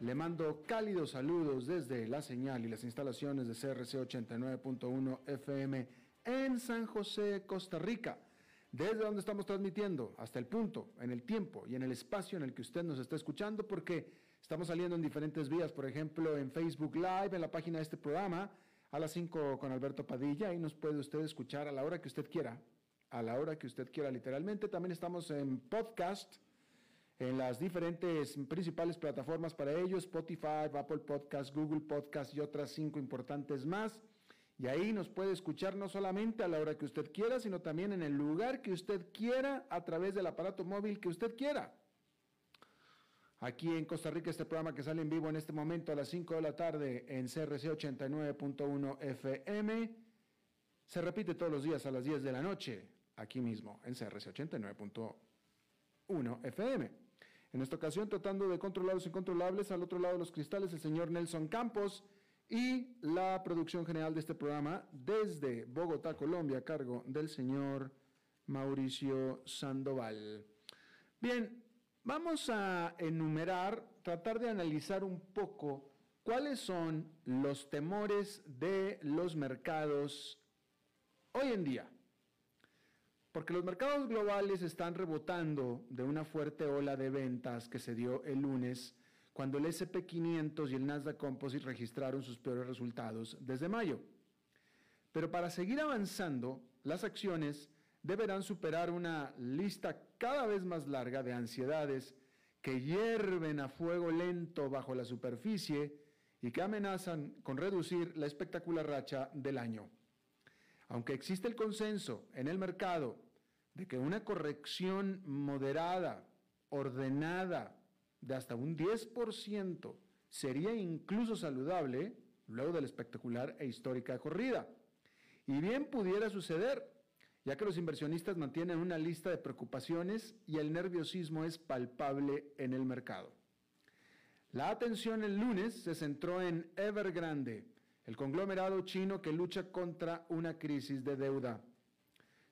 le mando cálidos saludos desde la señal y las instalaciones de CRC 89.1 FM en San José, Costa Rica, desde donde estamos transmitiendo hasta el punto, en el tiempo y en el espacio en el que usted nos está escuchando, porque estamos saliendo en diferentes vías, por ejemplo, en Facebook Live, en la página de este programa, a las 5 con Alberto Padilla, ahí nos puede usted escuchar a la hora que usted quiera, a la hora que usted quiera literalmente. También estamos en podcast en las diferentes principales plataformas para ellos, Spotify, Apple Podcast, Google Podcast y otras cinco importantes más. Y ahí nos puede escuchar no solamente a la hora que usted quiera, sino también en el lugar que usted quiera, a través del aparato móvil que usted quiera. Aquí en Costa Rica, este programa que sale en vivo en este momento a las 5 de la tarde en CRC 89.1 FM, se repite todos los días a las 10 de la noche, aquí mismo en CRC 89.1 FM. En esta ocasión, tratando de controlar los incontrolables, al otro lado de los cristales, el señor Nelson Campos y la producción general de este programa desde Bogotá, Colombia, a cargo del señor Mauricio Sandoval. Bien, vamos a enumerar, tratar de analizar un poco cuáles son los temores de los mercados hoy en día. Porque los mercados globales están rebotando de una fuerte ola de ventas que se dio el lunes cuando el SP500 y el Nasdaq Composite registraron sus peores resultados desde mayo. Pero para seguir avanzando, las acciones deberán superar una lista cada vez más larga de ansiedades que hierven a fuego lento bajo la superficie y que amenazan con reducir la espectacular racha del año. Aunque existe el consenso en el mercado de que una corrección moderada, ordenada, de hasta un 10% sería incluso saludable luego de la espectacular e histórica corrida. Y bien pudiera suceder, ya que los inversionistas mantienen una lista de preocupaciones y el nerviosismo es palpable en el mercado. La atención el lunes se centró en Evergrande, el conglomerado chino que lucha contra una crisis de deuda.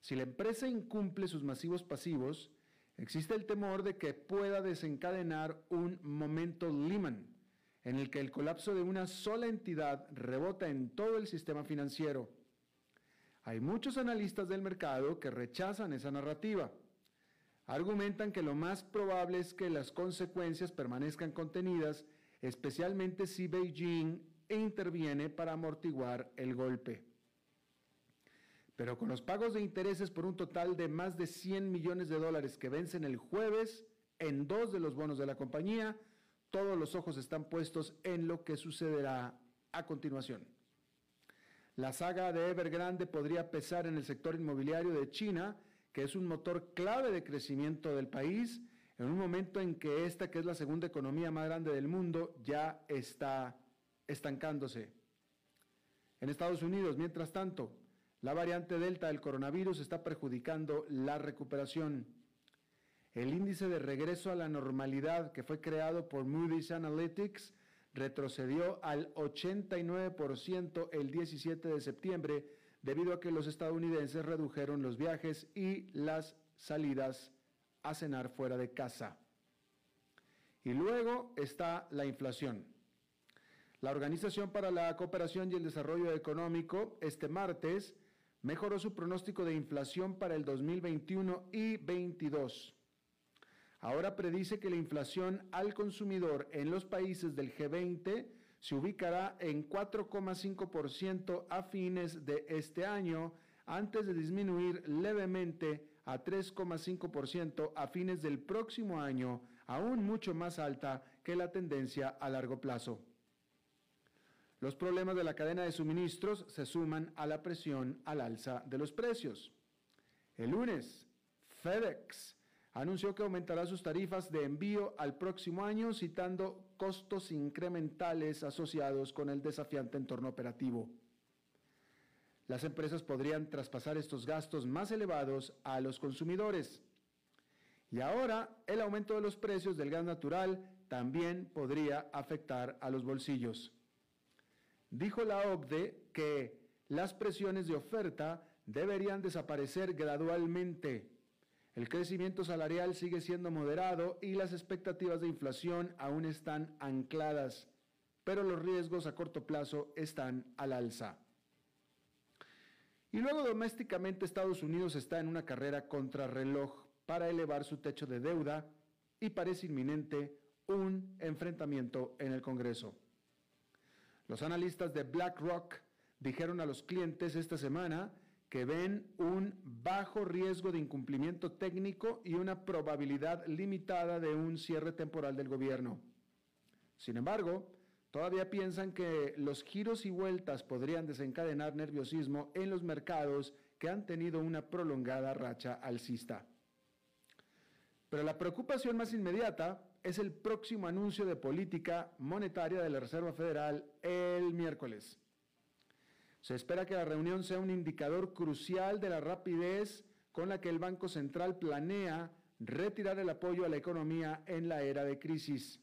Si la empresa incumple sus masivos pasivos, existe el temor de que pueda desencadenar un momento Lehman, en el que el colapso de una sola entidad rebota en todo el sistema financiero. Hay muchos analistas del mercado que rechazan esa narrativa. Argumentan que lo más probable es que las consecuencias permanezcan contenidas, especialmente si Beijing interviene para amortiguar el golpe. Pero con los pagos de intereses por un total de más de 100 millones de dólares que vencen el jueves en dos de los bonos de la compañía, todos los ojos están puestos en lo que sucederá a continuación. La saga de Evergrande podría pesar en el sector inmobiliario de China, que es un motor clave de crecimiento del país, en un momento en que esta, que es la segunda economía más grande del mundo, ya está estancándose. En Estados Unidos, mientras tanto, la variante Delta del coronavirus está perjudicando la recuperación. El índice de regreso a la normalidad que fue creado por Moody's Analytics retrocedió al 89% el 17 de septiembre debido a que los estadounidenses redujeron los viajes y las salidas a cenar fuera de casa. Y luego está la inflación. La Organización para la Cooperación y el Desarrollo Económico este martes mejoró su pronóstico de inflación para el 2021 y 2022. Ahora predice que la inflación al consumidor en los países del G20 se ubicará en 4,5% a fines de este año, antes de disminuir levemente a 3,5% a fines del próximo año, aún mucho más alta que la tendencia a largo plazo. Los problemas de la cadena de suministros se suman a la presión al alza de los precios. El lunes, FedEx anunció que aumentará sus tarifas de envío al próximo año, citando costos incrementales asociados con el desafiante entorno operativo. Las empresas podrían traspasar estos gastos más elevados a los consumidores. Y ahora el aumento de los precios del gas natural también podría afectar a los bolsillos. Dijo la OCDE que las presiones de oferta deberían desaparecer gradualmente. El crecimiento salarial sigue siendo moderado y las expectativas de inflación aún están ancladas, pero los riesgos a corto plazo están al alza. Y luego domésticamente Estados Unidos está en una carrera contrarreloj para elevar su techo de deuda y parece inminente un enfrentamiento en el Congreso. Los analistas de BlackRock dijeron a los clientes esta semana que ven un bajo riesgo de incumplimiento técnico y una probabilidad limitada de un cierre temporal del gobierno. Sin embargo, todavía piensan que los giros y vueltas podrían desencadenar nerviosismo en los mercados que han tenido una prolongada racha alcista. Pero la preocupación más inmediata es el próximo anuncio de política monetaria de la Reserva Federal el miércoles. Se espera que la reunión sea un indicador crucial de la rapidez con la que el Banco Central planea retirar el apoyo a la economía en la era de crisis.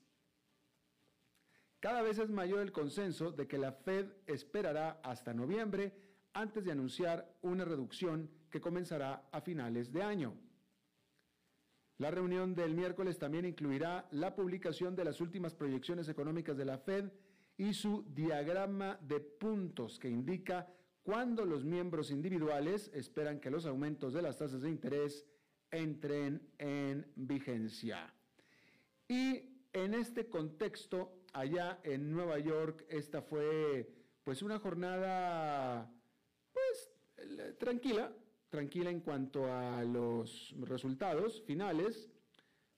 Cada vez es mayor el consenso de que la Fed esperará hasta noviembre antes de anunciar una reducción que comenzará a finales de año. La reunión del miércoles también incluirá la publicación de las últimas proyecciones económicas de la Fed y su diagrama de puntos que indica cuándo los miembros individuales esperan que los aumentos de las tasas de interés entren en vigencia. Y en este contexto, allá en Nueva York, esta fue pues una jornada pues tranquila, tranquila en cuanto a los resultados finales,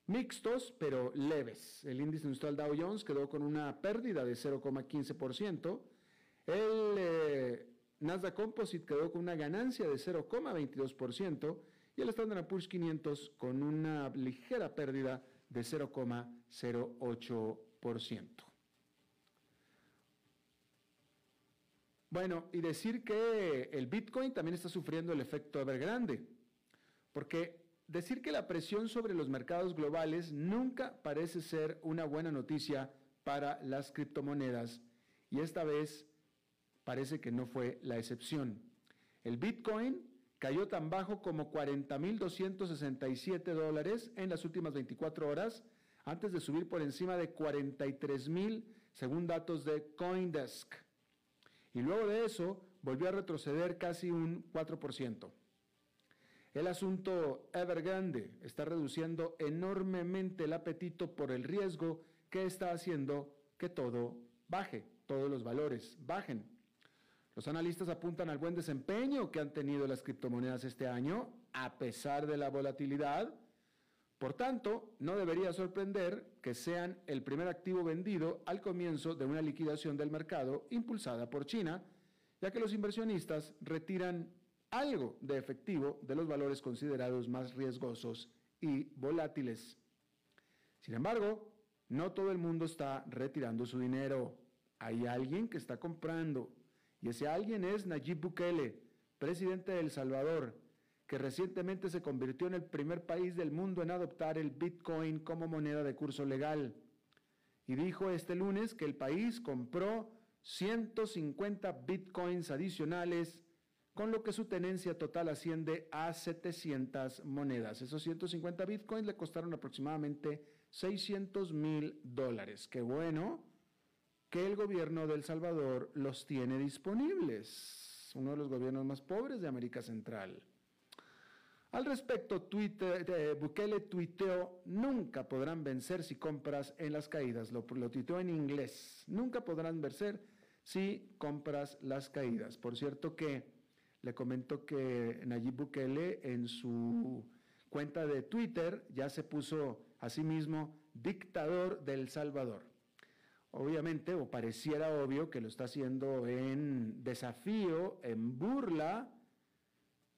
mixtos pero leves. El índice industrial Dow Jones quedó con una pérdida de 0,15%. El eh, Nasdaq Composite quedó con una ganancia de 0,22% y el Standard Poor's 500 con una ligera pérdida de 0,08%. Bueno, y decir que el Bitcoin también está sufriendo el efecto Evergrande, porque decir que la presión sobre los mercados globales nunca parece ser una buena noticia para las criptomonedas, y esta vez parece que no fue la excepción. El Bitcoin cayó tan bajo como 40.267 dólares en las últimas 24 horas, antes de subir por encima de 43.000 según datos de Coindesk y luego de eso volvió a retroceder casi un 4%. El asunto Evergrande está reduciendo enormemente el apetito por el riesgo que está haciendo que todo baje, todos los valores bajen. Los analistas apuntan al buen desempeño que han tenido las criptomonedas este año, a pesar de la volatilidad. Por tanto, no debería sorprender que sean el primer activo vendido al comienzo de una liquidación del mercado impulsada por China, ya que los inversionistas retiran algo de efectivo de los valores considerados más riesgosos y volátiles. Sin embargo, no todo el mundo está retirando su dinero. Hay alguien que está comprando, y ese alguien es Nayib Bukele, presidente de El Salvador, que recientemente se convirtió en el primer país del mundo en adoptar el Bitcoin como moneda de curso legal. Y dijo este lunes que el país compró 150 Bitcoins adicionales, con lo que su tenencia total asciende a 700 monedas. Esos 150 Bitcoins le costaron aproximadamente 600 mil dólares. Qué bueno que el gobierno de El Salvador los tiene disponibles, uno de los gobiernos más pobres de América Central. Al respecto, Twitter, eh, Bukele tuiteó, nunca podrán vencer si compras en las caídas. Lo, lo tuiteó en inglés. Nunca podrán vencer si compras las caídas. Por cierto que le comento que Nayib Bukele en su cuenta de Twitter ya se puso a sí mismo dictador del Salvador. Obviamente, o pareciera obvio que lo está haciendo en desafío, en burla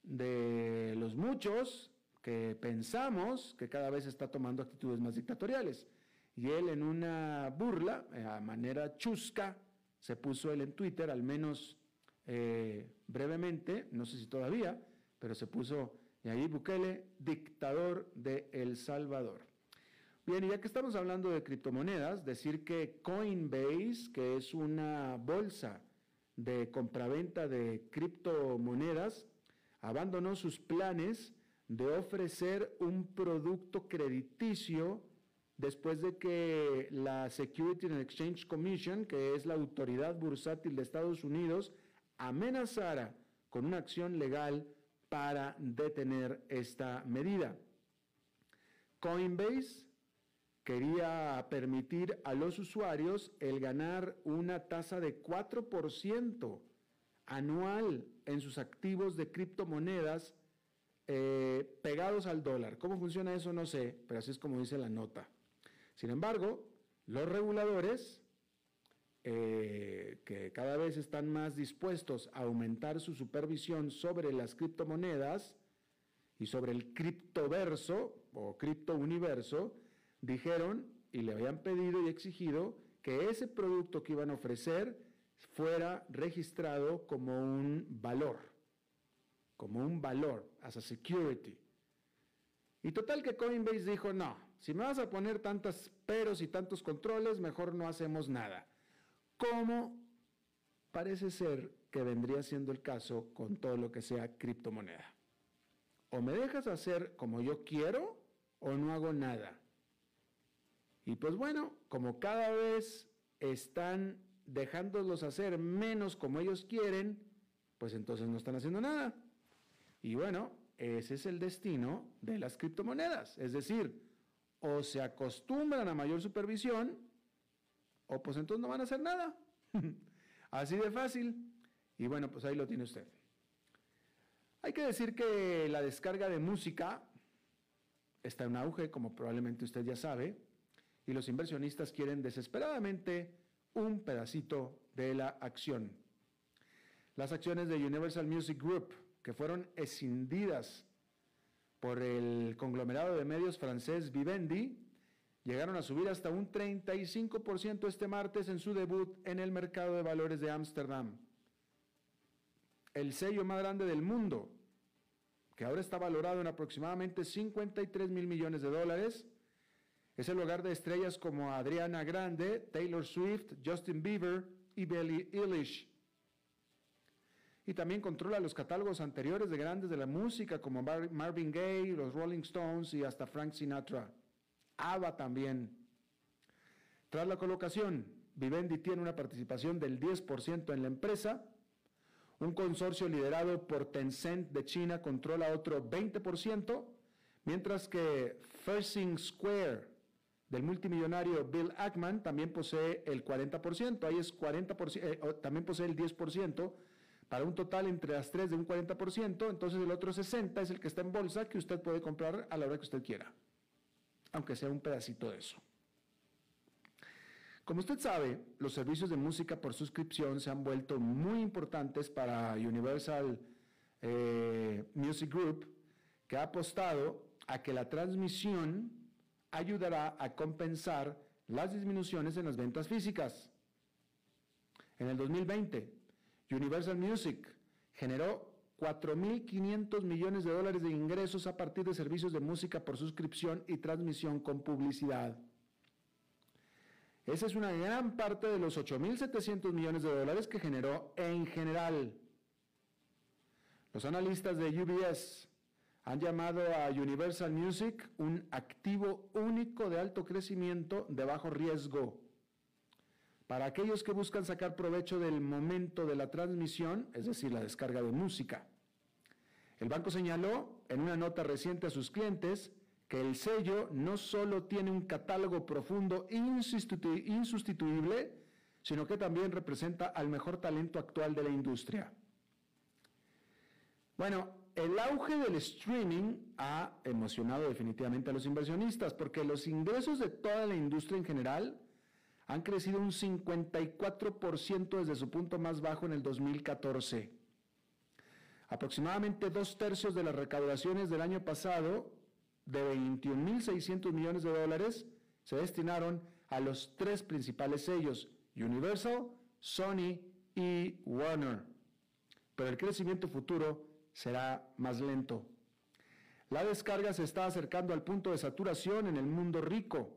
de los muchos que pensamos que cada vez está tomando actitudes más dictatoriales. Y él en una burla, eh, a manera chusca, se puso él en Twitter, al menos eh, brevemente, no sé si todavía, pero se puso Nayib Bukele, dictador de El Salvador. Bien, y ya que estamos hablando de criptomonedas, decir que Coinbase, que es una bolsa de compraventa de criptomonedas, abandonó sus planes de ofrecer un producto crediticio después de que la Security and Exchange Commission, que es la autoridad bursátil de Estados Unidos, amenazara con una acción legal para detener esta medida. Coinbase quería permitir a los usuarios el ganar una tasa de 4% anual en sus activos de criptomonedas eh, pegados al dólar. ¿Cómo funciona eso? No sé, pero así es como dice la nota. Sin embargo, los reguladores, eh, que cada vez están más dispuestos a aumentar su supervisión sobre las criptomonedas y sobre el criptoverso o criptouniverso, dijeron y le habían pedido y exigido que ese producto que iban a ofrecer fuera registrado como un valor, como un valor, as a security. Y total que Coinbase dijo, no, si me vas a poner tantos peros y tantos controles, mejor no hacemos nada. Como parece ser que vendría siendo el caso con todo lo que sea criptomoneda. O me dejas hacer como yo quiero o no hago nada. Y pues bueno, como cada vez están dejándolos hacer menos como ellos quieren, pues entonces no están haciendo nada. Y bueno, ese es el destino de las criptomonedas. Es decir, o se acostumbran a mayor supervisión, o pues entonces no van a hacer nada. Así de fácil. Y bueno, pues ahí lo tiene usted. Hay que decir que la descarga de música está en auge, como probablemente usted ya sabe y los inversionistas quieren desesperadamente un pedacito de la acción. Las acciones de Universal Music Group, que fueron escindidas por el conglomerado de medios francés Vivendi, llegaron a subir hasta un 35% este martes en su debut en el mercado de valores de Ámsterdam. El sello más grande del mundo, que ahora está valorado en aproximadamente 53 mil millones de dólares, es el hogar de estrellas como Adriana Grande, Taylor Swift, Justin Bieber y Billie Eilish. Y también controla los catálogos anteriores de grandes de la música como Marvin Gaye, los Rolling Stones y hasta Frank Sinatra. ABBA también. Tras la colocación, Vivendi tiene una participación del 10% en la empresa. Un consorcio liderado por Tencent de China controla otro 20%, mientras que Fersing Square del multimillonario Bill Ackman también posee el 40%, ahí es 40%, eh, también posee el 10%, para un total entre las tres de un 40%, entonces el otro 60% es el que está en bolsa que usted puede comprar a la hora que usted quiera, aunque sea un pedacito de eso. Como usted sabe, los servicios de música por suscripción se han vuelto muy importantes para Universal eh, Music Group, que ha apostado a que la transmisión ayudará a compensar las disminuciones en las ventas físicas. En el 2020, Universal Music generó 4.500 millones de dólares de ingresos a partir de servicios de música por suscripción y transmisión con publicidad. Esa es una gran parte de los 8.700 millones de dólares que generó en general. Los analistas de UBS han llamado a Universal Music un activo único de alto crecimiento de bajo riesgo. Para aquellos que buscan sacar provecho del momento de la transmisión, es decir, la descarga de música. El banco señaló en una nota reciente a sus clientes que el sello no solo tiene un catálogo profundo e insustituible, sino que también representa al mejor talento actual de la industria. Bueno, el auge del streaming ha emocionado definitivamente a los inversionistas porque los ingresos de toda la industria en general han crecido un 54% desde su punto más bajo en el 2014. Aproximadamente dos tercios de las recaudaciones del año pasado, de 21.600 millones de dólares, se destinaron a los tres principales sellos, Universal, Sony y Warner. Pero el crecimiento futuro será más lento. La descarga se está acercando al punto de saturación en el mundo rico.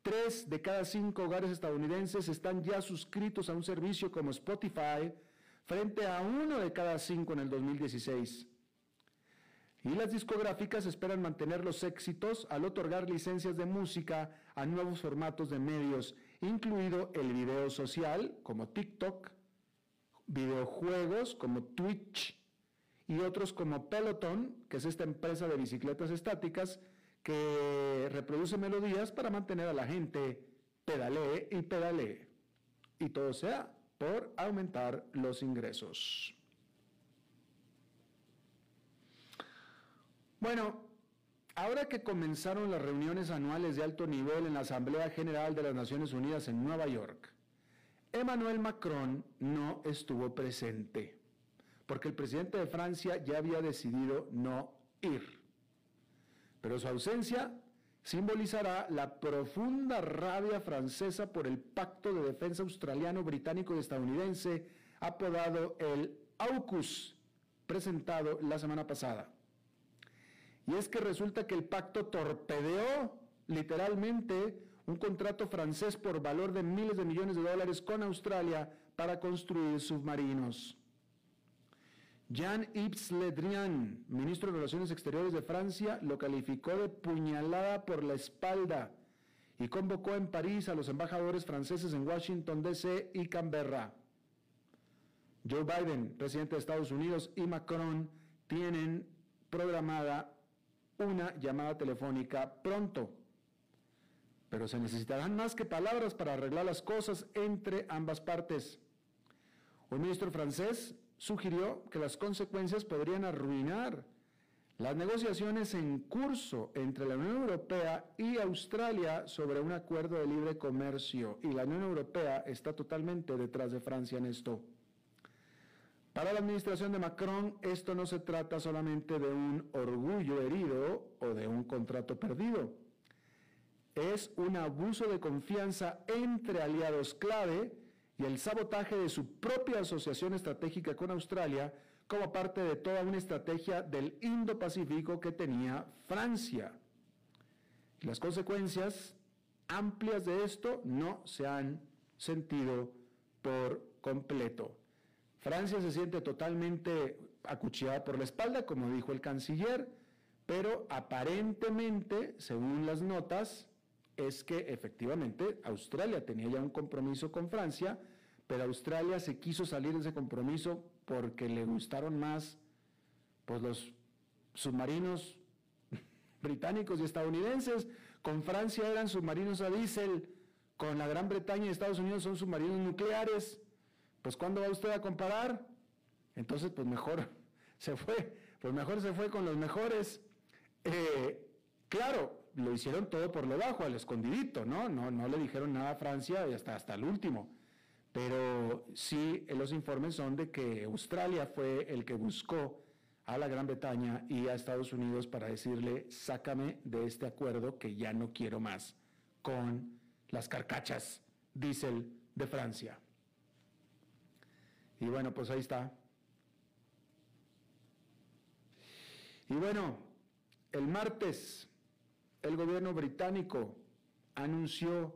Tres de cada cinco hogares estadounidenses están ya suscritos a un servicio como Spotify, frente a uno de cada cinco en el 2016. Y las discográficas esperan mantener los éxitos al otorgar licencias de música a nuevos formatos de medios, incluido el video social como TikTok, videojuegos como Twitch y otros como Peloton, que es esta empresa de bicicletas estáticas que reproduce melodías para mantener a la gente pedalee y pedalee. Y todo sea por aumentar los ingresos. Bueno, ahora que comenzaron las reuniones anuales de alto nivel en la Asamblea General de las Naciones Unidas en Nueva York, Emmanuel Macron no estuvo presente, porque el presidente de Francia ya había decidido no ir. Pero su ausencia simbolizará la profunda rabia francesa por el pacto de defensa australiano, británico y estadounidense apodado el AUKUS, presentado la semana pasada. Y es que resulta que el pacto torpedeó literalmente un contrato francés por valor de miles de millones de dólares con Australia para construir submarinos. Jean-Yves Le Drian, ministro de Relaciones Exteriores de Francia, lo calificó de puñalada por la espalda y convocó en París a los embajadores franceses en Washington, D.C. y Canberra. Joe Biden, presidente de Estados Unidos, y Macron tienen programada una llamada telefónica pronto. Pero se necesitarán más que palabras para arreglar las cosas entre ambas partes. Un ministro francés sugirió que las consecuencias podrían arruinar las negociaciones en curso entre la Unión Europea y Australia sobre un acuerdo de libre comercio y la Unión Europea está totalmente detrás de Francia en esto. Para la administración de Macron esto no se trata solamente de un orgullo herido o de un contrato perdido. Es un abuso de confianza entre aliados clave y el sabotaje de su propia asociación estratégica con Australia como parte de toda una estrategia del Indo-Pacífico que tenía Francia. las consecuencias amplias de esto no se han sentido por completo. Francia se siente totalmente acuchillada por la espalda, como dijo el canciller, pero aparentemente, según las notas, es que efectivamente Australia tenía ya un compromiso con Francia, pero Australia se quiso salir de ese compromiso porque le gustaron más pues, los submarinos británicos y estadounidenses. Con Francia eran submarinos a diésel, con la Gran Bretaña y Estados Unidos son submarinos nucleares. Pues ¿cuándo va usted a comparar? Entonces, pues mejor se fue, pues mejor se fue con los mejores. Eh, claro, lo hicieron todo por lo bajo, al escondidito, ¿no? No, no le dijeron nada a Francia y hasta, hasta el último. Pero sí, los informes son de que Australia fue el que buscó a la Gran Bretaña y a Estados Unidos para decirle, sácame de este acuerdo que ya no quiero más con las carcachas diésel de Francia. Y bueno, pues ahí está. Y bueno, el martes el gobierno británico anunció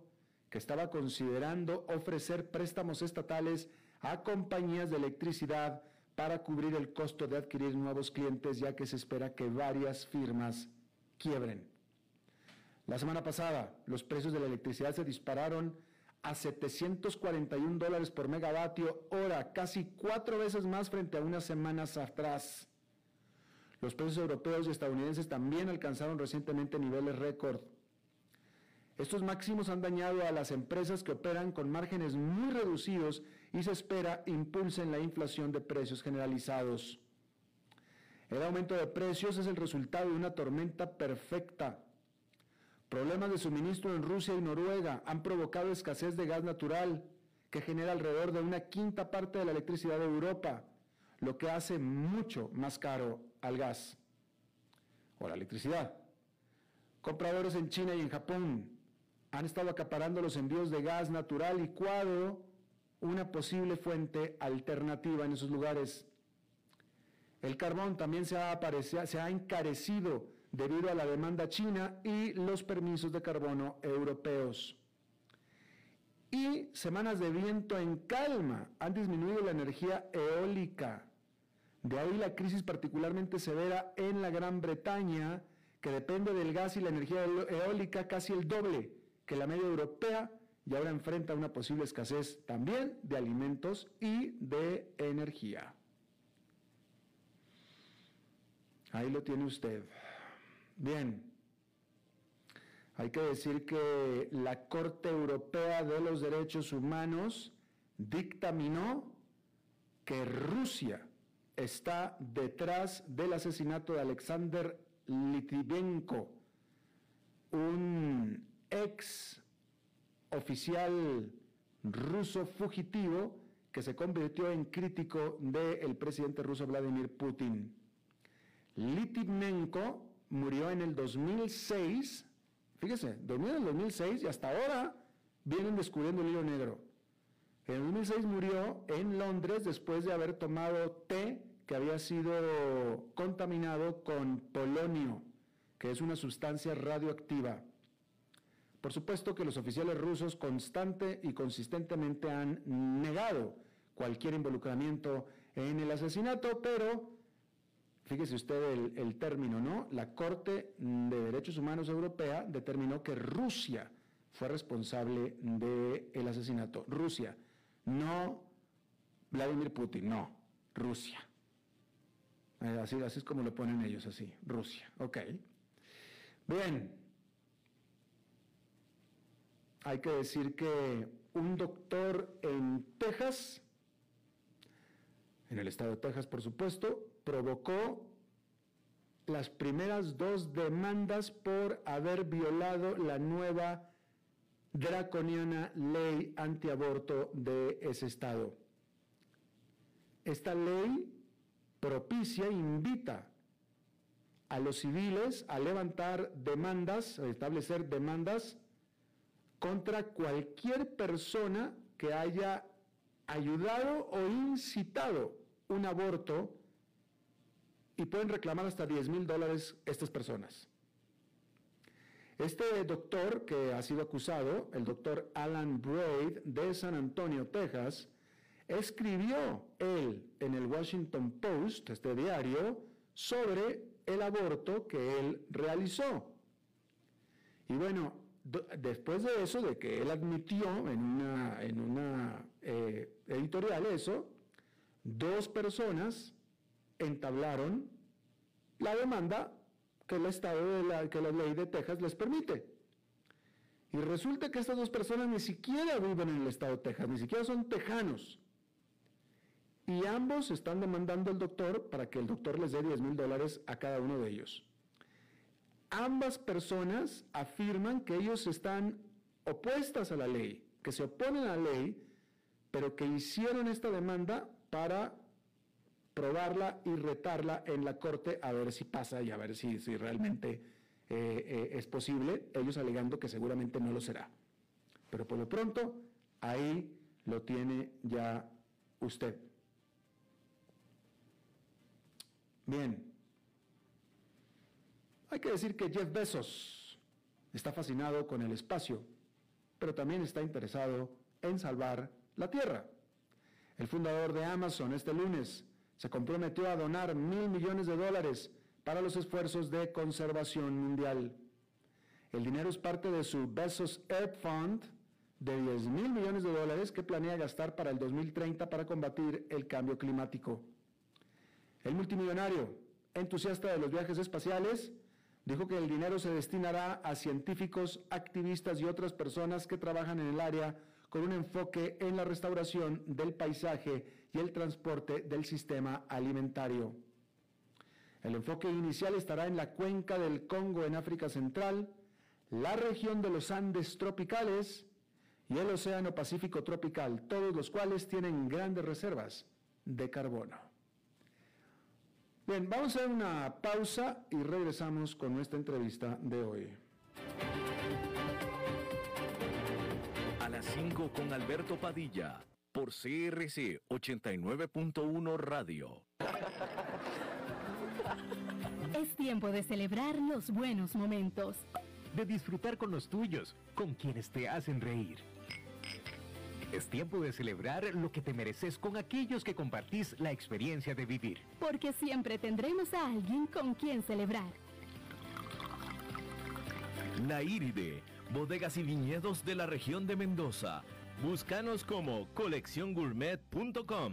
que estaba considerando ofrecer préstamos estatales a compañías de electricidad para cubrir el costo de adquirir nuevos clientes, ya que se espera que varias firmas quiebren. La semana pasada, los precios de la electricidad se dispararon a 741 dólares por megavatio hora, casi cuatro veces más frente a unas semanas atrás. Los precios europeos y estadounidenses también alcanzaron recientemente niveles récord. Estos máximos han dañado a las empresas que operan con márgenes muy reducidos y se espera impulsen la inflación de precios generalizados. El aumento de precios es el resultado de una tormenta perfecta. Problemas de suministro en Rusia y Noruega han provocado escasez de gas natural, que genera alrededor de una quinta parte de la electricidad de Europa, lo que hace mucho más caro al gas o la electricidad. Compradores en China y en Japón han estado acaparando los envíos de gas natural licuado, una posible fuente alternativa en esos lugares. El carbón también se ha, se ha encarecido debido a la demanda china y los permisos de carbono europeos. Y semanas de viento en calma han disminuido la energía eólica. De ahí la crisis particularmente severa en la Gran Bretaña, que depende del gas y la energía eólica casi el doble que la media europea y ahora enfrenta una posible escasez también de alimentos y de energía. Ahí lo tiene usted. Bien, hay que decir que la Corte Europea de los Derechos Humanos dictaminó que Rusia está detrás del asesinato de Alexander Litvinenko, un ex oficial ruso fugitivo que se convirtió en crítico del presidente ruso Vladimir Putin. Litvinenko murió en el 2006, fíjese, dormió en el 2006 y hasta ahora vienen descubriendo el hilo negro. En el 2006 murió en Londres después de haber tomado té que había sido contaminado con polonio, que es una sustancia radioactiva. Por supuesto que los oficiales rusos constante y consistentemente han negado cualquier involucramiento en el asesinato, pero fíjese usted el, término, ¿no? La Corte de Derechos Humanos Europea determinó que Rusia fue responsable del asesinato. Rusia, no Vladimir Putin, no, Rusia. Eh, así, es como lo ponen ellos, así, Rusia. Ok. Bien. Hay que decir que un doctor en Texas, en el estado de Texas por supuesto, provocó las primeras dos demandas por haber violado la nueva draconiana ley antiaborto de ese estado. Esta ley propicia, invita a los civiles a levantar demandas, a establecer demandas contra cualquier persona que haya ayudado o incitado un aborto y pueden reclamar hasta 10 mil dólares estas personas. Este doctor que ha sido acusado, el doctor Alan Braid de San Antonio, Texas, escribió él en el Washington Post, este diario, sobre el aborto que él realizó. Y bueno, después de eso, de que él admitió en una, en una eh, editorial eso, dos personas entablaron la demanda que el Estado de la, que la ley de Texas les permite. Y resulta que estas dos personas ni siquiera viven en el Estado de Texas, ni siquiera son tejanos. Y ambos están demandando al doctor para que el doctor les dé 10 mil dólares a cada uno de ellos. Ambas personas afirman que ellos están opuestas a la ley, que se oponen a la ley, pero que hicieron esta demanda para probarla y retarla en la corte a ver si pasa y a ver si, realmente eh, eh, es posible, ellos alegando que seguramente no lo será. Pero por lo pronto, ahí lo tiene ya usted. Bien, hay que decir que Jeff Bezos está fascinado con el espacio, pero también está interesado en salvar la Tierra. El fundador de Amazon este lunes se comprometió a donar mil millones de dólares para los esfuerzos de conservación mundial. El dinero es parte de su Bezos Earth Fund de 10 mil millones de dólares que planea gastar para el 2030 para combatir el cambio climático. El multimillonario, entusiasta de los viajes espaciales, dijo que el dinero se destinará a científicos, activistas y otras personas que trabajan en el área con un enfoque en la restauración del paisaje y el transporte del sistema alimentario. El enfoque inicial estará en la cuenca del Congo en África Central, la región de los Andes tropicales y el Océano Pacífico tropical, todos los cuales tienen grandes reservas de carbono. Bien, vamos a hacer una pausa y regresamos con nuestra entrevista de hoy. A las 5 con Alberto Padilla, por CRC 89.1 Radio. Es tiempo de celebrar los buenos momentos. De disfrutar con los tuyos, con quienes te hacen reír. Es tiempo de celebrar lo que te mereces con aquellos que compartís la experiencia de vivir. Porque siempre tendremos a alguien con quien celebrar. La Iride, bodegas y viñedos de la región de Mendoza. Búscanos como colecciongourmet.com.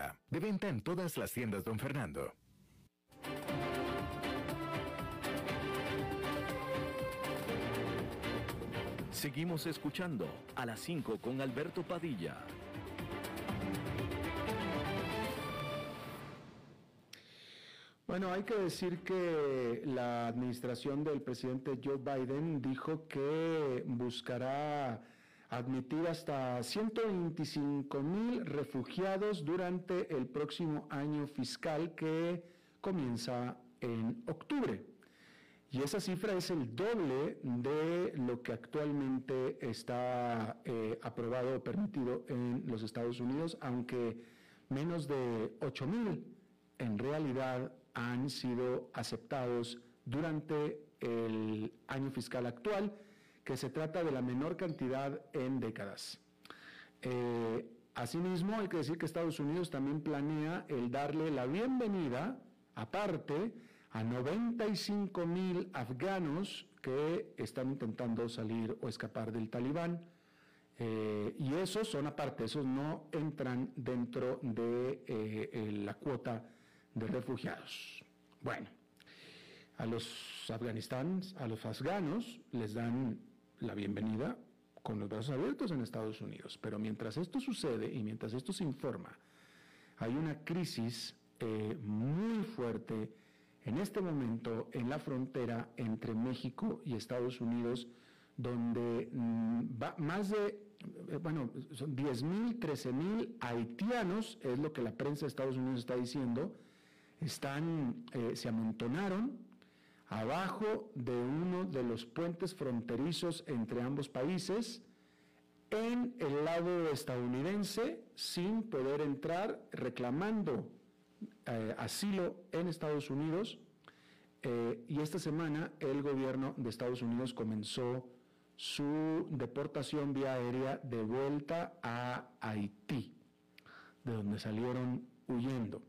De venta en todas las tiendas, don Fernando. Seguimos escuchando a las 5 con Alberto Padilla. Bueno, hay que decir que la administración del presidente Joe Biden dijo que buscará admitir hasta 125 mil refugiados durante el próximo año fiscal que comienza en octubre. Y esa cifra es el doble de lo que actualmente está eh, aprobado o permitido en los Estados Unidos, aunque menos de 8 mil en realidad han sido aceptados durante el año fiscal actual que se trata de la menor cantidad en décadas. Eh, asimismo, hay que decir que Estados Unidos también planea el darle la bienvenida, aparte, a 95 mil afganos que están intentando salir o escapar del talibán. Eh, y esos son aparte, esos no entran dentro de eh, la cuota de refugiados. Bueno, a los afganistán, a los afganos les dan la bienvenida con los brazos abiertos en Estados Unidos. Pero mientras esto sucede y mientras esto se informa, hay una crisis eh, muy fuerte en este momento en la frontera entre México y Estados Unidos, donde mm, más de, eh, bueno, son 10 mil, 13 mil haitianos, es lo que la prensa de Estados Unidos está diciendo, están, eh, se amontonaron abajo de uno de los puentes fronterizos entre ambos países, en el lado estadounidense, sin poder entrar, reclamando eh, asilo en Estados Unidos. Eh, y esta semana el gobierno de Estados Unidos comenzó su deportación vía aérea de vuelta a Haití, de donde salieron huyendo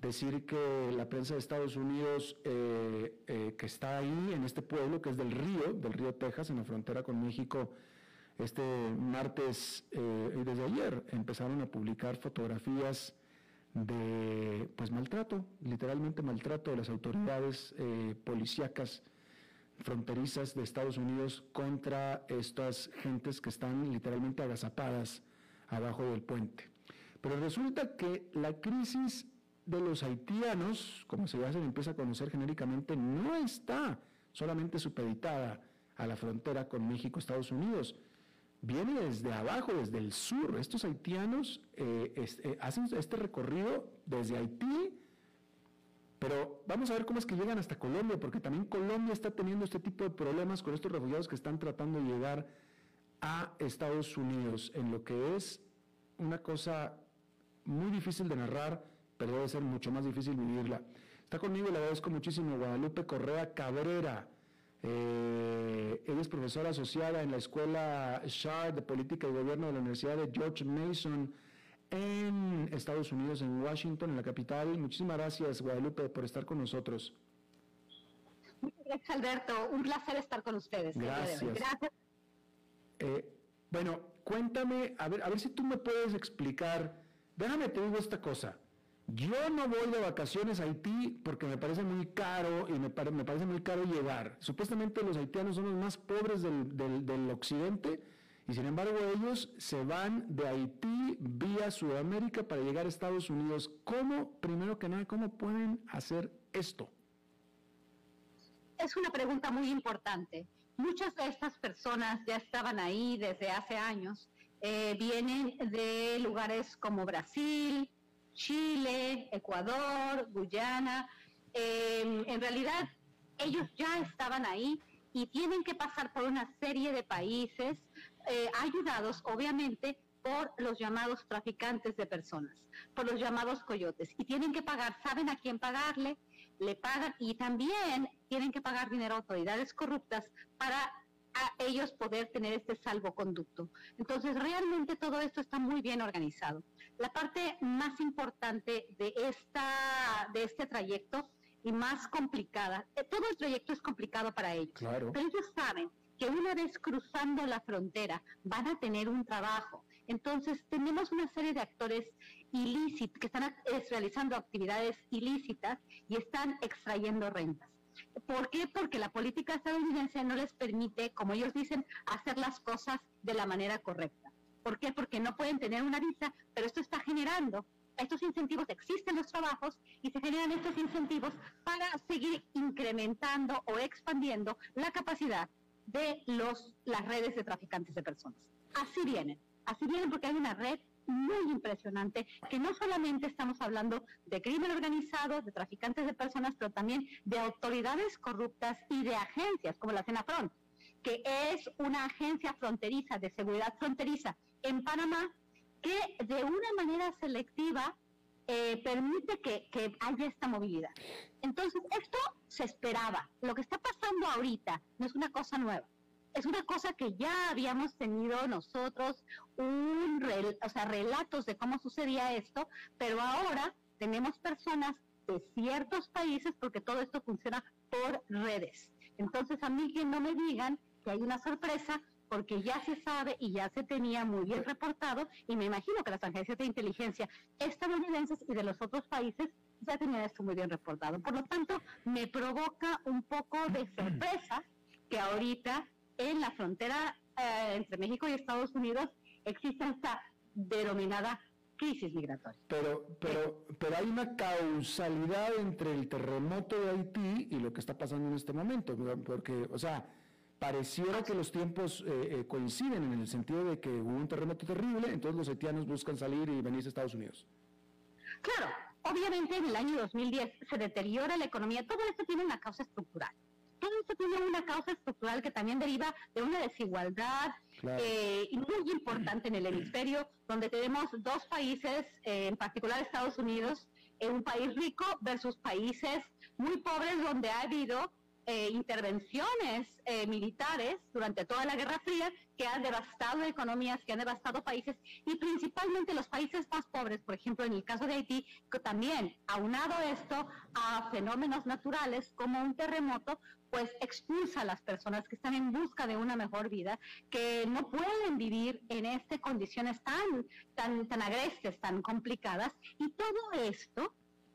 decir que la prensa de Estados Unidos eh, eh, que está ahí en este pueblo que es del río, del río Texas, en la frontera con México, este martes eh, y desde ayer empezaron a publicar fotografías de pues maltrato, literalmente maltrato de las autoridades policíacas fronterizas de Estados Unidos contra estas gentes que están literalmente agazapadas abajo del puente. Pero resulta que la crisis de los haitianos, como se ya se empieza a conocer genéricamente, no está solamente supeditada a la frontera con México, Estados Unidos. viene desde abajo, desde el sur. Estos haitianos eh, eh, hacen este recorrido desde Haití, pero vamos a ver cómo es que llegan hasta Colombia, porque también Colombia está teniendo este tipo de problemas con estos refugiados que están tratando de llegar a Estados Unidos, en lo que es una cosa muy difícil de narrar, pero debe ser mucho más difícil vivirla. Está conmigo, le agradezco muchísimo, Guadalupe Correa Cabrera. Eh, ella es profesora asociada en la Escuela Shard de Política y Gobierno de la Universidad de George Mason en Estados Unidos, en Washington, en la capital. Muchísimas gracias, Guadalupe, por estar con nosotros. Muchas gracias, Alberto. Un placer estar con ustedes. Gracias. gracias. Eh, bueno, cuéntame, a ver, a ver si tú me puedes explicar. Déjame te digo esta cosa. Yo no voy de vacaciones a Haití porque me parece muy caro y me, parece muy caro llegar. Supuestamente los haitianos son los más pobres del, del, occidente y sin embargo ellos se van de Haití vía Sudamérica para llegar a Estados Unidos. ¿Cómo, primero que nada, cómo pueden hacer esto? Es una pregunta muy importante. Muchas de estas personas ya estaban ahí desde hace años. Eh, vienen de lugares como Brasil, Chile, Ecuador, Guyana. Em, en realidad, ellos ya estaban ahí y tienen que pasar por una serie de países eh, ayudados, obviamente, por los llamados traficantes de personas, por los llamados coyotes. Y tienen que pagar, saben a quién pagarle, le pagan y también tienen que pagar dinero a autoridades corruptas para a ellos poder tener este salvoconducto. Entonces, realmente todo esto está muy bien organizado. La parte más importante de, esta, de este trayecto y más complicada, eh, todo el trayecto es complicado para ellos, claro. pero ellos saben que una vez cruzando la frontera van a tener un trabajo. Entonces, tenemos una serie de actores ilícitos que están realizando actividades ilícitas y están extrayendo rentas. ¿Por qué? Porque la política estadounidense no les permite, como ellos dicen, hacer las cosas de la manera correcta. ¿Por qué? Porque no pueden tener una visa, pero esto está generando estos incentivos, existen los trabajos y se generan estos incentivos para seguir incrementando o expandiendo la capacidad de los, las redes de traficantes de personas. Así vienen, así vienen porque hay una red muy impresionante, que no solamente estamos hablando de crimen organizado, de traficantes de personas, pero también de autoridades corruptas y de agencias como la CENAFRON, que es una agencia fronteriza de seguridad fronteriza en Panamá que de una manera selectiva eh, permite que, que, haya esta movilidad. Entonces, esto se esperaba. Lo que está pasando ahorita no es una cosa nueva es una cosa que ya habíamos tenido nosotros, un o sea, relatos de cómo sucedía esto, pero ahora tenemos personas de ciertos países porque todo esto funciona por redes. Entonces a mí que no me digan que hay una sorpresa porque ya se sabe y ya se tenía muy bien reportado y me imagino que las agencias de inteligencia estadounidenses y de los otros países ya tenían esto muy bien reportado. Por lo tanto, me provoca un poco de sorpresa que ahorita en la frontera eh, entre México y Estados Unidos existe esta denominada crisis migratoria. Pero, pero, pero hay una causalidad entre el terremoto de Haití y lo que está pasando en este momento, porque, o sea, pareciera que los tiempos eh, eh, coinciden en el sentido de que hubo un terremoto terrible, entonces los haitianos buscan salir y venirse a Estados Unidos. Claro, obviamente en el año 2010 se deteriora la economía, todo esto tiene una causa estructural todo esto tiene una causa estructural que también deriva de una desigualdad eh, muy importante en el hemisferio, donde tenemos dos países, eh, en particular Estados Unidos, eh, un país rico versus países muy pobres donde ha habido eh, intervenciones eh, militares durante toda la Guerra Fría que han devastado economías, que han devastado países y principalmente los países más pobres, por ejemplo en el caso de Haití, que también aunado esto a fenómenos naturales como un terremoto, pues expulsa a las personas que están en busca de una mejor vida, que no pueden vivir en estas condiciones tan, tan, tan agrestes, tan complicadas y todo esto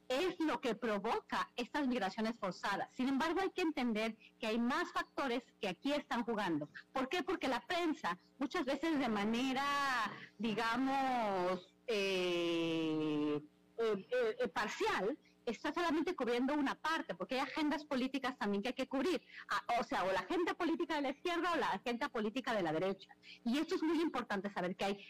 es lo que provoca estas migraciones forzadas. Sin embargo, hay que entender que hay más factores que aquí están jugando. ¿Por qué? Porque la prensa, muchas veces de manera, digamos, eh, eh, eh, parcial, está solamente cubriendo una parte, porque hay agendas políticas también que hay que cubrir. Ah, o sea, o la agenda política de la izquierda o la agenda política de la derecha. Y esto es muy importante saber que hay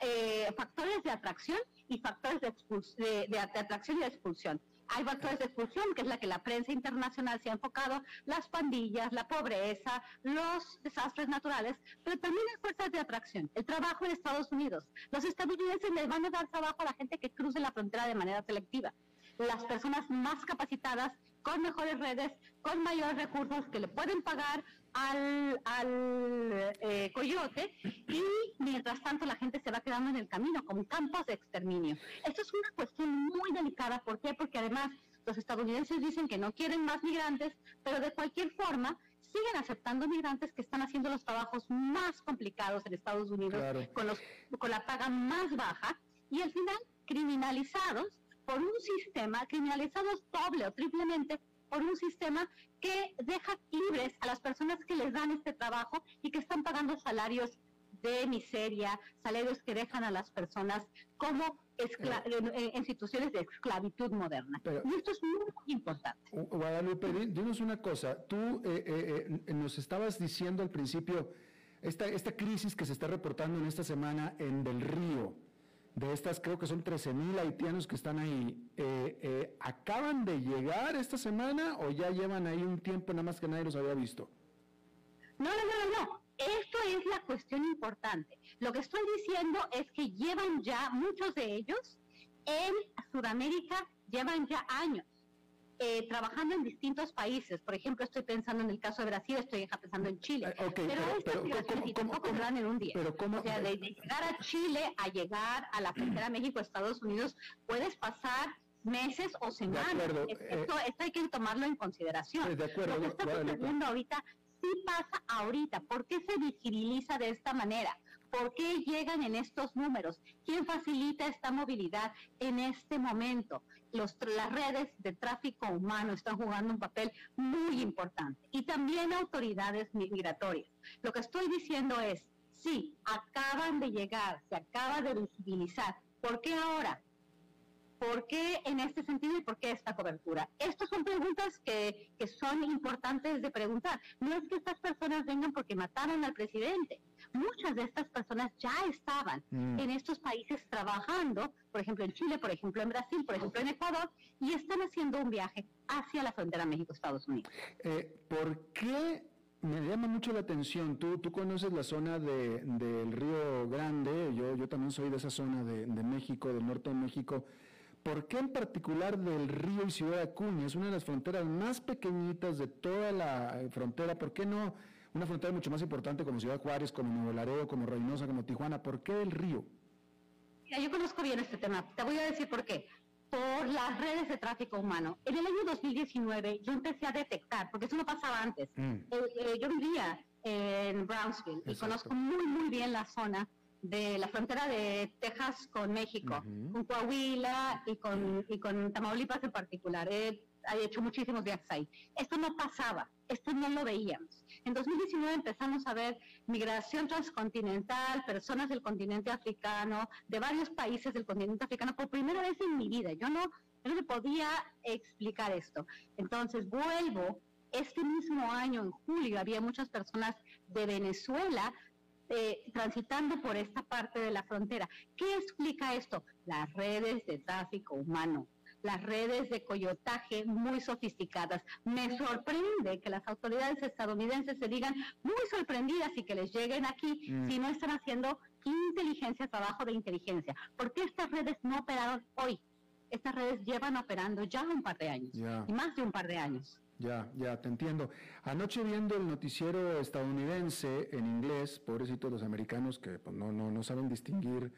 eh, factores de atracción y factores de, de atracción y de expulsión. Hay factores de expulsión, que es la que la prensa internacional se ha enfocado, las pandillas, la pobreza, los desastres naturales, pero también hay fuerzas de atracción, el trabajo en Estados Unidos. Los estadounidenses les van a dar trabajo a la gente que cruce la frontera de manera selectiva las personas más capacitadas, con mejores redes, con mayores recursos que le pueden pagar al, al eh, coyote y mientras tanto la gente se va quedando en el camino como campos de exterminio. Esto es una cuestión muy delicada. ¿Por qué? Porque además los estadounidenses dicen que no quieren más migrantes, pero de cualquier forma siguen aceptando migrantes que están haciendo los trabajos más complicados en Estados Unidos con, los, con la paga más baja y al final criminalizados por un sistema, criminalizados doble o triplemente por un sistema que deja libres a las personas que les dan este trabajo y que están pagando salarios de miseria, salarios que dejan a las personas como en, situaciones de esclavitud moderna. y esto es muy importante. Guadalupe, dinos una cosa, tú eh, eh, eh, nos estabas diciendo al principio esta, esta crisis que se está reportando en esta semana en Del Río, de estas creo que son 13 mil haitianos que están ahí, eh, eh, ¿acaban de llegar esta semana o ya llevan ahí un tiempo nada más que nadie los había visto? No, no, no, no. Esto es la cuestión importante. Lo que estoy diciendo es que llevan ya, muchos de ellos, en Sudamérica, llevan ya años. Eh, trabajando en distintos países. Por ejemplo, estoy pensando en el caso de Brasil, estoy pensando en Chile. Eh, pero, estas migraciones tampoco se en un día. o sea, de, llegar a Chile a llegar a la frontera México-Estados Unidos, puedes pasar meses o semanas. Eh, esto, esto, hay que tomarlo en consideración. De acuerdo, Lo que está sucediendo ahorita sí pasa ahorita. ¿Por qué se visibiliza de esta manera? ¿Por qué llegan en estos números? ¿Quién facilita esta movilidad en este momento? Las redes de tráfico humano están jugando un papel muy importante y también autoridades migratorias. Lo que estoy diciendo es, sí, acaban de llegar, se acaba de visibilizar. ¿Por qué ahora? ¿Por qué en este sentido y por qué esta cobertura? Estas son preguntas que, que son importantes de preguntar. No es que estas personas vengan porque mataron al presidente. Muchas de estas personas ya estaban mm. en estos países trabajando, por ejemplo en Chile, por ejemplo en Brasil, por ejemplo en Ecuador, y están haciendo un viaje hacia la frontera México-Estados Unidos. Eh, ¿Por qué me llama mucho la atención. Tú, tú conoces la zona de, del Río Grande, yo, yo también soy de esa zona de, de, México, del norte de México. ¿Por qué en particular del río y Ciudad Acuña? Es una de las fronteras más pequeñitas de toda la eh, frontera. ¿Por qué no una frontera mucho más importante como Ciudad Juárez, como Nuevo Laredo, como Reynosa, como Tijuana? ¿Por qué el río? yo conozco bien este tema. Te voy a decir por qué. Por las redes de tráfico humano. En el año 2019 yo empecé a detectar, porque eso no pasaba antes. Mm. Eh, eh, yo vivía en Brownsville y conozco muy, muy bien la zona de la frontera de Texas con México, con Coahuila y con, y con Tamaulipas en particular. He, hecho muchísimos viajes ahí. Esto no pasaba, esto no lo veíamos. En 2019 empezamos a ver migración transcontinental, personas del continente africano, de varios países del continente africano, por primera vez en mi vida. Yo no, yo no me podía explicar esto. Entonces vuelvo, este mismo año, en julio, había muchas personas de Venezuela eh, transitando por esta parte de la frontera. ¿Qué explica esto? Las redes de tráfico humano, las redes de coyotaje muy sofisticadas. Me sorprende que las autoridades estadounidenses se digan muy sorprendidas y que les lleguen aquí mm. si no están haciendo inteligencia, trabajo de inteligencia. ¿Por qué estas redes no operaron hoy? Estas redes llevan operando ya un par de años, y más de un par de años. Ya, ya, te entiendo. Anoche viendo el noticiero estadounidense en inglés, pobrecitos los americanos que pues, no, no, no saben distinguir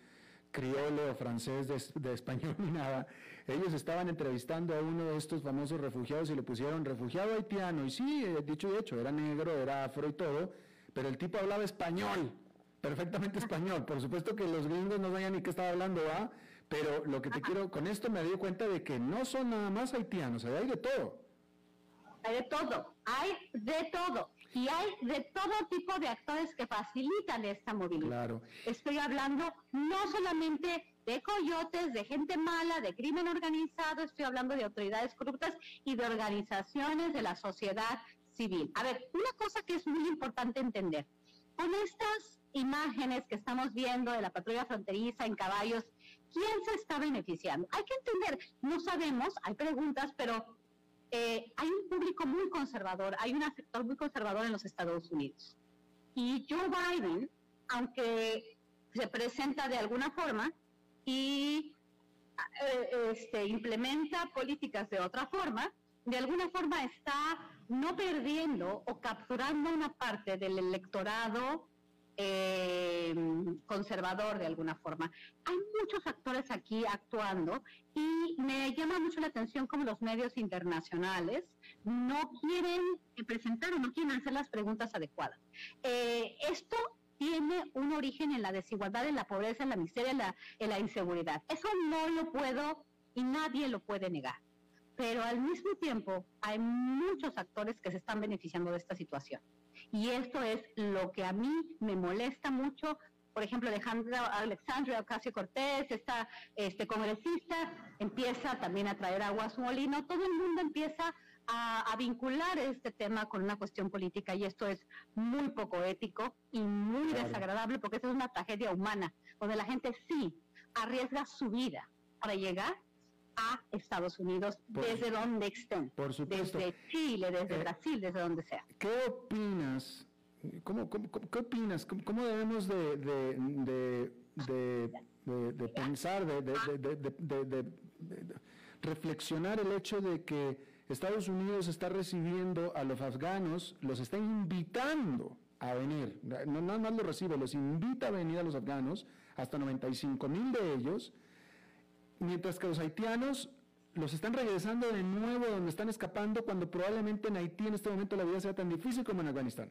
criollo o francés de, español ni nada, ellos estaban entrevistando a uno de estos famosos refugiados y le pusieron refugiado haitiano. Y sí, eh, dicho y hecho, era negro, era afro y todo, pero el tipo hablaba español, perfectamente español. Por supuesto que los gringos no sabían ni qué estaba hablando, ¿ah? Pero lo que te quiero, con esto me di cuenta de que no son nada más haitianos, hay de todo hay de todo, hay de todo. Y hay de todo tipo de actores que facilitan esta movilidad. Estoy hablando no solamente de coyotes, de gente mala, de crimen organizado, estoy hablando de autoridades corruptas y de organizaciones de la sociedad civil. A ver, una cosa que es muy importante entender, con estas imágenes que estamos viendo de la patrulla fronteriza en caballos, ¿quién se está beneficiando? Hay que entender, no sabemos, hay preguntas, pero eh, hay un público muy conservador, hay un sector muy conservador en los Estados Unidos. Y Joe Biden, aunque se presenta de alguna forma y eh, este, implementa políticas de otra forma, de alguna forma está no perdiendo o capturando una parte del electorado eh, conservador de alguna forma. Hay muchos actores aquí actuando y me llama mucho la atención como los medios internacionales no quieren presentar o no quieren hacer las preguntas adecuadas. Eh, esto tiene un origen en la desigualdad, en la pobreza, en la miseria, en la, en la inseguridad. Eso no lo puedo y nadie lo puede negar. Pero al mismo tiempo hay muchos actores que se están beneficiando de esta situación. Y esto es lo que a mí me molesta mucho. Por ejemplo, Alejandra, Alexandria Ocasio Cortés, esta este congresista, empieza también a traer agua a su molino. Todo el mundo empieza a, vincular este tema con una cuestión política y esto es muy poco ético y muy desagradable porque esto es una tragedia humana, donde la gente sí arriesga su vida para llegar a Estados Unidos desde donde estén. Por supuesto. Desde Chile, desde eh, Brasil, desde donde sea. ¿Qué opinas? ¿Cómo, cómo, qué opinas? ¿Cómo, debemos de, de, de, de pensar, de, reflexionar el hecho de que Estados Unidos está recibiendo a los afganos, los está invitando a venir, no nada más los recibe, los invita a venir a los afganos, hasta 95 mil de ellos, mientras que los haitianos los están regresando de nuevo donde están escapando cuando probablemente en Haití en este momento la vida sea tan difícil como en Afganistán.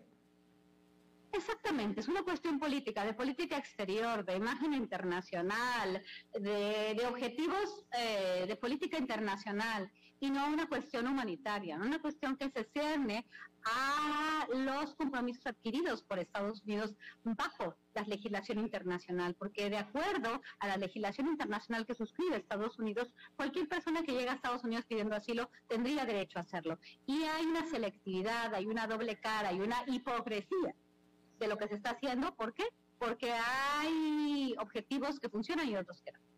Exactamente, es una cuestión política, de política exterior, de imagen internacional, de, objetivos eh, de política internacional y no una cuestión humanitaria, una cuestión que se cierne a los compromisos adquiridos por Estados Unidos bajo la legislación internacional, porque de acuerdo a la legislación internacional que suscribe Estados Unidos, cualquier persona que llega a Estados Unidos pidiendo asilo tendría derecho a hacerlo. Y hay una selectividad, hay una doble cara, hay una hipocresía de lo que se está haciendo. ¿Por qué? Porque hay objetivos que funcionan y otros que no.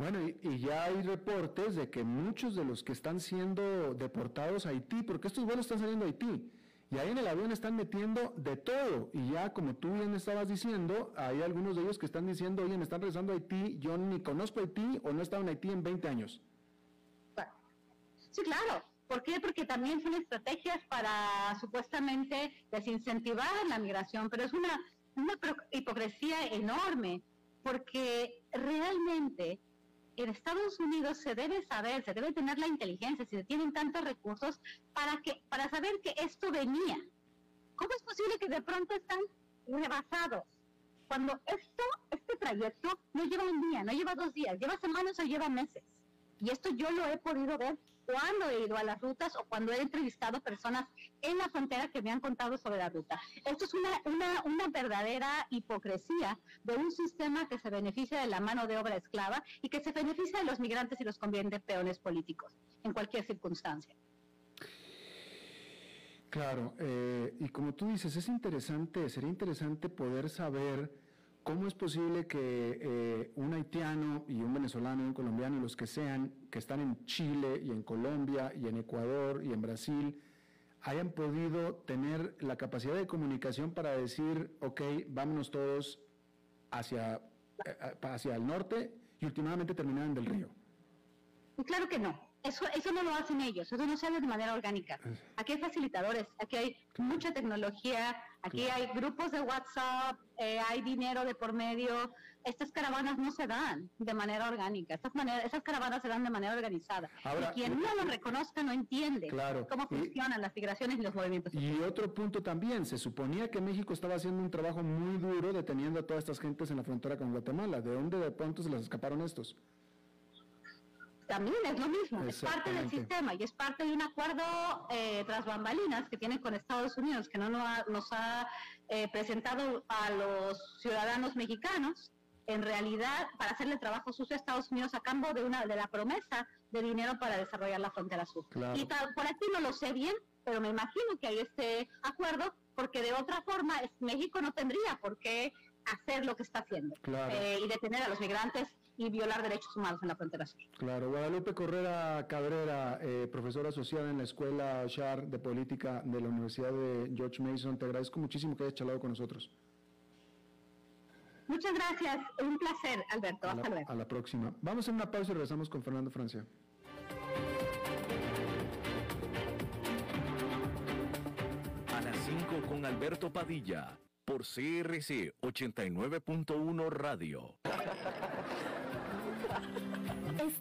Bueno, y, ya hay reportes de que muchos de los que están siendo deportados a Haití, porque estos vuelos están saliendo a Haití, y ahí en el avión están metiendo de todo. Y ya, como tú bien estabas diciendo, hay algunos de ellos que están diciendo, oye, me están regresando a Haití, yo ni conozco Haití o no he estado en Haití en 20 años. Sí, claro. ¿Por qué? Porque también son estrategias para supuestamente desincentivar la migración, pero es una, una hipocresía enorme, porque realmente en Estados Unidos se debe saber, se debe tener la inteligencia, si se tienen tantos recursos, para, que, para saber que esto venía. ¿Cómo es posible que de pronto están rebasados? Cuando esto, este trayecto no lleva un día, no lleva dos días, lleva semanas o lleva meses. Y esto yo lo he podido ver cuando he ido a las rutas o cuando he entrevistado personas en la frontera que me han contado sobre la ruta. Esto es una, una, una verdadera hipocresía de un sistema que se beneficia de la mano de obra esclava y que se beneficia de los migrantes y los convierte peones políticos en cualquier circunstancia. Claro, eh, y como tú dices, es interesante, sería interesante poder saber ¿Cómo es posible que eh, un haitiano y un venezolano y un colombiano y los que sean, que están en Chile y en Colombia y en Ecuador y en Brasil, hayan podido tener la capacidad de comunicación para decir, ok, vámonos todos hacia, eh, hacia el norte y últimamente terminar en del río? Claro que no. Eso, eso no lo hacen ellos, eso no se hace de manera orgánica. Aquí hay facilitadores, aquí hay mucha tecnología, aquí hay grupos de WhatsApp, eh, hay dinero de por medio. Estas caravanas no se dan de manera orgánica, estas manera, esas caravanas se dan de manera organizada. y quien no lo reconozca no entiende cómo funcionan las migraciones y los movimientos. Y otro punto también, se suponía que México estaba haciendo un trabajo muy duro deteniendo a todas estas gentes en la frontera con Guatemala. ¿De dónde de pronto se les escaparon estos? también es lo mismo, es parte del sistema y es parte de un acuerdo eh, tras bambalinas que tiene con Estados Unidos, que no nos ha, eh, presentado a los ciudadanos mexicanos en realidad para hacerle trabajo sucio a Estados Unidos a cambio de una de la promesa de dinero para desarrollar la frontera sur. Y por aquí no lo sé bien, pero me imagino que hay este acuerdo porque de otra forma México no tendría por qué hacer lo que está haciendo eh, y detener a los migrantes y violar derechos humanos en la frontera sur. Claro, Guadalupe Correra Cabrera, eh, profesora asociada en la Escuela Shar de Política de la Universidad de George Mason, te agradezco muchísimo que hayas charlado con nosotros. Muchas gracias, un placer, Alberto. Hasta luego. A la próxima. Vamos a una pausa y regresamos con Fernando Francia. A las 5 con Alberto Padilla, por CRC 89.1 Radio.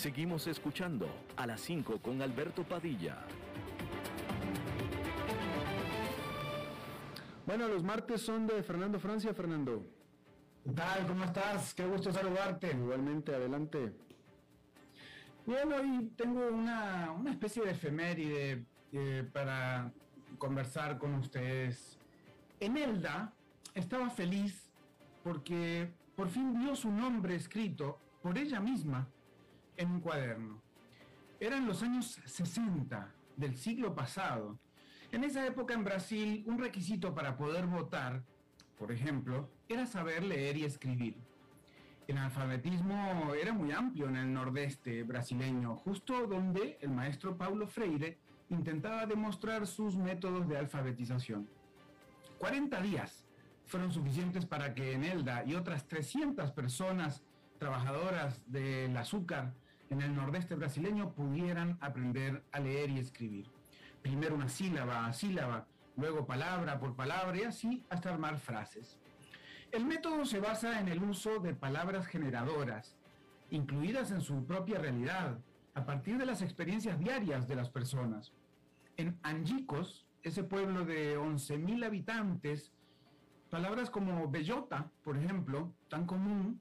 Seguimos escuchando a las 5 con Alberto Padilla. Bueno, los martes son de Fernando Francia. Fernando. ¿Qué tal? ¿Cómo estás? Qué gusto saludarte. Igualmente, adelante. Bien, hoy tengo una, especie de efeméride eh, para conversar con ustedes. Enelda estaba feliz porque por fin vio su nombre escrito por ella misma en un cuaderno. Eran los años 60 del siglo pasado en esa época en Brasil, un requisito para poder votar, por ejemplo, era saber leer y escribir. El alfabetismo era muy amplio en el nordeste brasileño, justo donde el maestro Paulo Freire intentaba demostrar sus métodos de alfabetización. 40 días fueron suficientes para que Enelda y otras 300 personas trabajadoras del azúcar en el nordeste brasileño pudieran aprender a leer y escribir primero una sílaba a sílaba, luego palabra por palabra y así hasta armar frases. El método se basa en el uso de palabras generadoras, incluidas en su propia realidad, a partir de las experiencias diarias de las personas. En Angicos, ese pueblo de 11.000 habitantes, palabras como bellota, por ejemplo, tan común,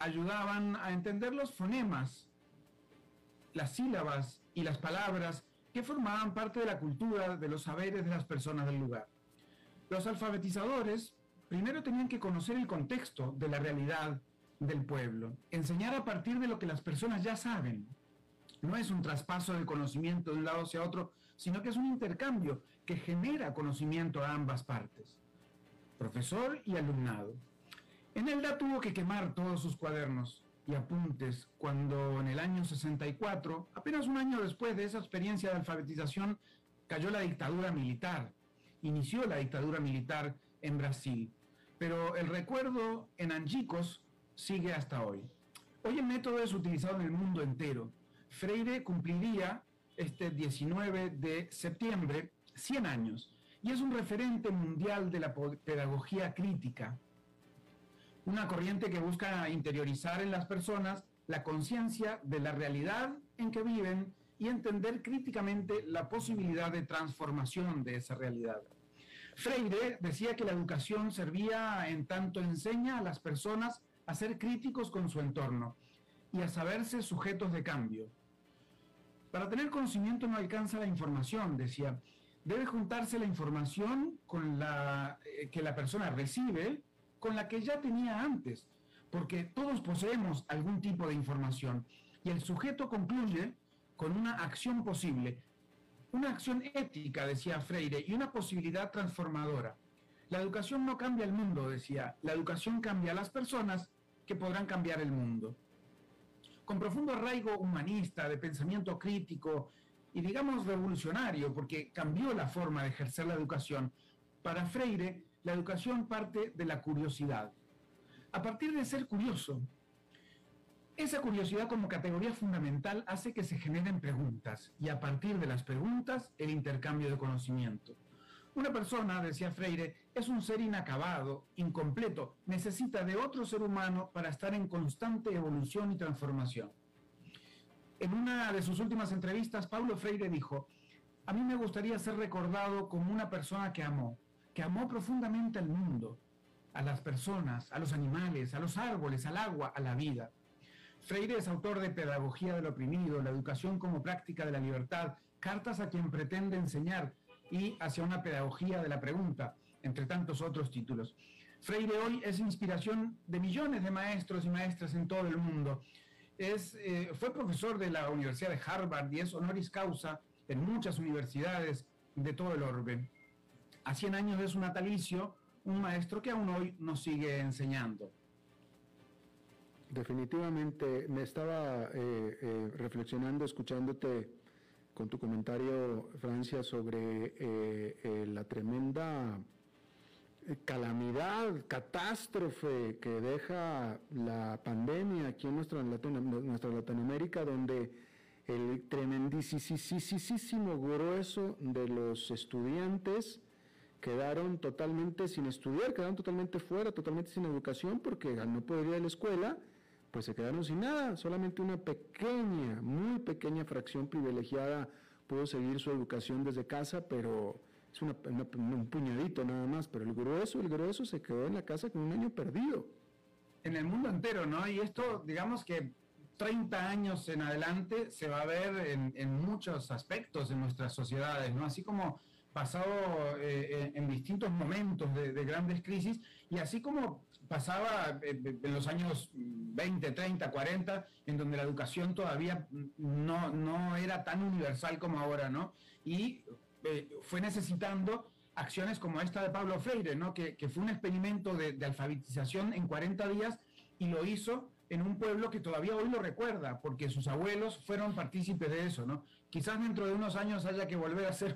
ayudaban a entender los fonemas, las sílabas y las palabras que formaban parte de la cultura, de los saberes de las personas del lugar. Los alfabetizadores primero tenían que conocer el contexto de la realidad del pueblo, enseñar a partir de lo que las personas ya saben. No es un traspaso de conocimiento de un lado hacia otro, sino que es un intercambio que genera conocimiento a ambas partes, profesor y alumnado. En Elda tuvo que quemar todos sus cuadernos, y apuntes cuando en el año 64, apenas un año después de esa experiencia de alfabetización, cayó la dictadura militar. Inició la dictadura militar en Brasil. Pero el recuerdo en Angicos sigue hasta hoy. Hoy el método es utilizado en el mundo entero. Freire cumpliría este 19 de septiembre 100 años y es un referente mundial de la pedagogía crítica una corriente que busca interiorizar en las personas la conciencia de la realidad en que viven y entender críticamente la posibilidad de transformación de esa realidad. Freire decía que la educación servía en tanto enseña a las personas a ser críticos con su entorno y a saberse sujetos de cambio. Para tener conocimiento no alcanza la información, decía. Debe juntarse la información con la eh, que la persona recibe con la que ya tenía antes, porque todos poseemos algún tipo de información y el sujeto concluye con una acción posible, una acción ética, decía Freire, y una posibilidad transformadora. La educación no cambia el mundo, decía, la educación cambia a las personas que podrán cambiar el mundo. Con profundo arraigo humanista, de pensamiento crítico y digamos revolucionario, porque cambió la forma de ejercer la educación, para Freire la educación parte de la curiosidad. A partir de ser curioso, esa curiosidad como categoría fundamental hace que se generen preguntas y a partir de las preguntas el intercambio de conocimiento. Una persona, decía Freire, es un ser inacabado, incompleto, necesita de otro ser humano para estar en constante evolución y transformación. En una de sus últimas entrevistas, Paulo Freire dijo, a mí me gustaría ser recordado como una persona que amó, que amó profundamente al mundo, a las personas, a los animales, a los árboles, al agua, a la vida. Freire es autor de Pedagogía del Oprimido, La Educación como Práctica de la Libertad, Cartas a quien pretende enseñar, y hacia una pedagogía de la pregunta, entre tantos otros títulos. Freire hoy es inspiración de millones de maestros y maestras en todo el mundo. Es, eh, fue profesor de la Universidad de Harvard y es honoris causa en muchas universidades de todo el orbe. A 100 años de su natalicio, un maestro que aún hoy nos sigue enseñando. Definitivamente, me estaba eh, eh, reflexionando, escuchándote con tu comentario, Francia, sobre eh, la tremenda calamidad, catástrofe que deja la pandemia aquí en nuestra, nuestra Latinoamérica, donde el tremendísimo grueso de los estudiantes quedaron totalmente sin estudiar, quedaron totalmente fuera, totalmente sin educación, porque al no poder ir a la escuela, pues se quedaron sin nada, solamente una pequeña, muy pequeña fracción privilegiada pudo seguir su educación desde casa, pero es un puñadito nada más, pero el grueso, el grueso se quedó en la casa con un año perdido. En el mundo entero, ¿no? Y esto, digamos que 30 años en adelante se va a ver en, muchos aspectos de nuestras sociedades, ¿no? Así como pasado eh, en distintos momentos de, de, grandes crisis y así como pasaba en los años 20, 30, 40, en donde la educación todavía no, no era tan universal como ahora, ¿no? Y eh, fue necesitando acciones como esta de Pablo Freire, ¿no? Que, que fue un experimento de, de, alfabetización en 40 días y lo hizo en un pueblo que todavía hoy lo recuerda, porque sus abuelos fueron partícipes de eso, ¿no? Quizás dentro de unos años haya que volver a hacer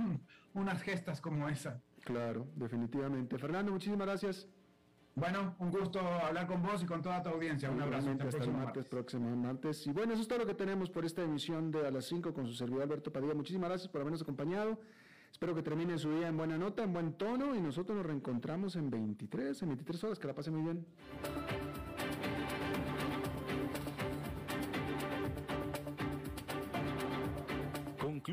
unas gestas como esa. Claro, definitivamente. Fernando, muchísimas gracias. Bueno, un gusto hablar con vos y con toda tu audiencia. Un abrazo. Hasta, el martes, próximo martes. Y bueno, eso es todo lo que tenemos por esta emisión de A las 5 con su servidor Alberto Padilla. Muchísimas gracias por habernos acompañado. Espero que termine su día en buena nota, en buen tono y nosotros nos reencontramos en 23, en 23 horas. Que la pase muy bien.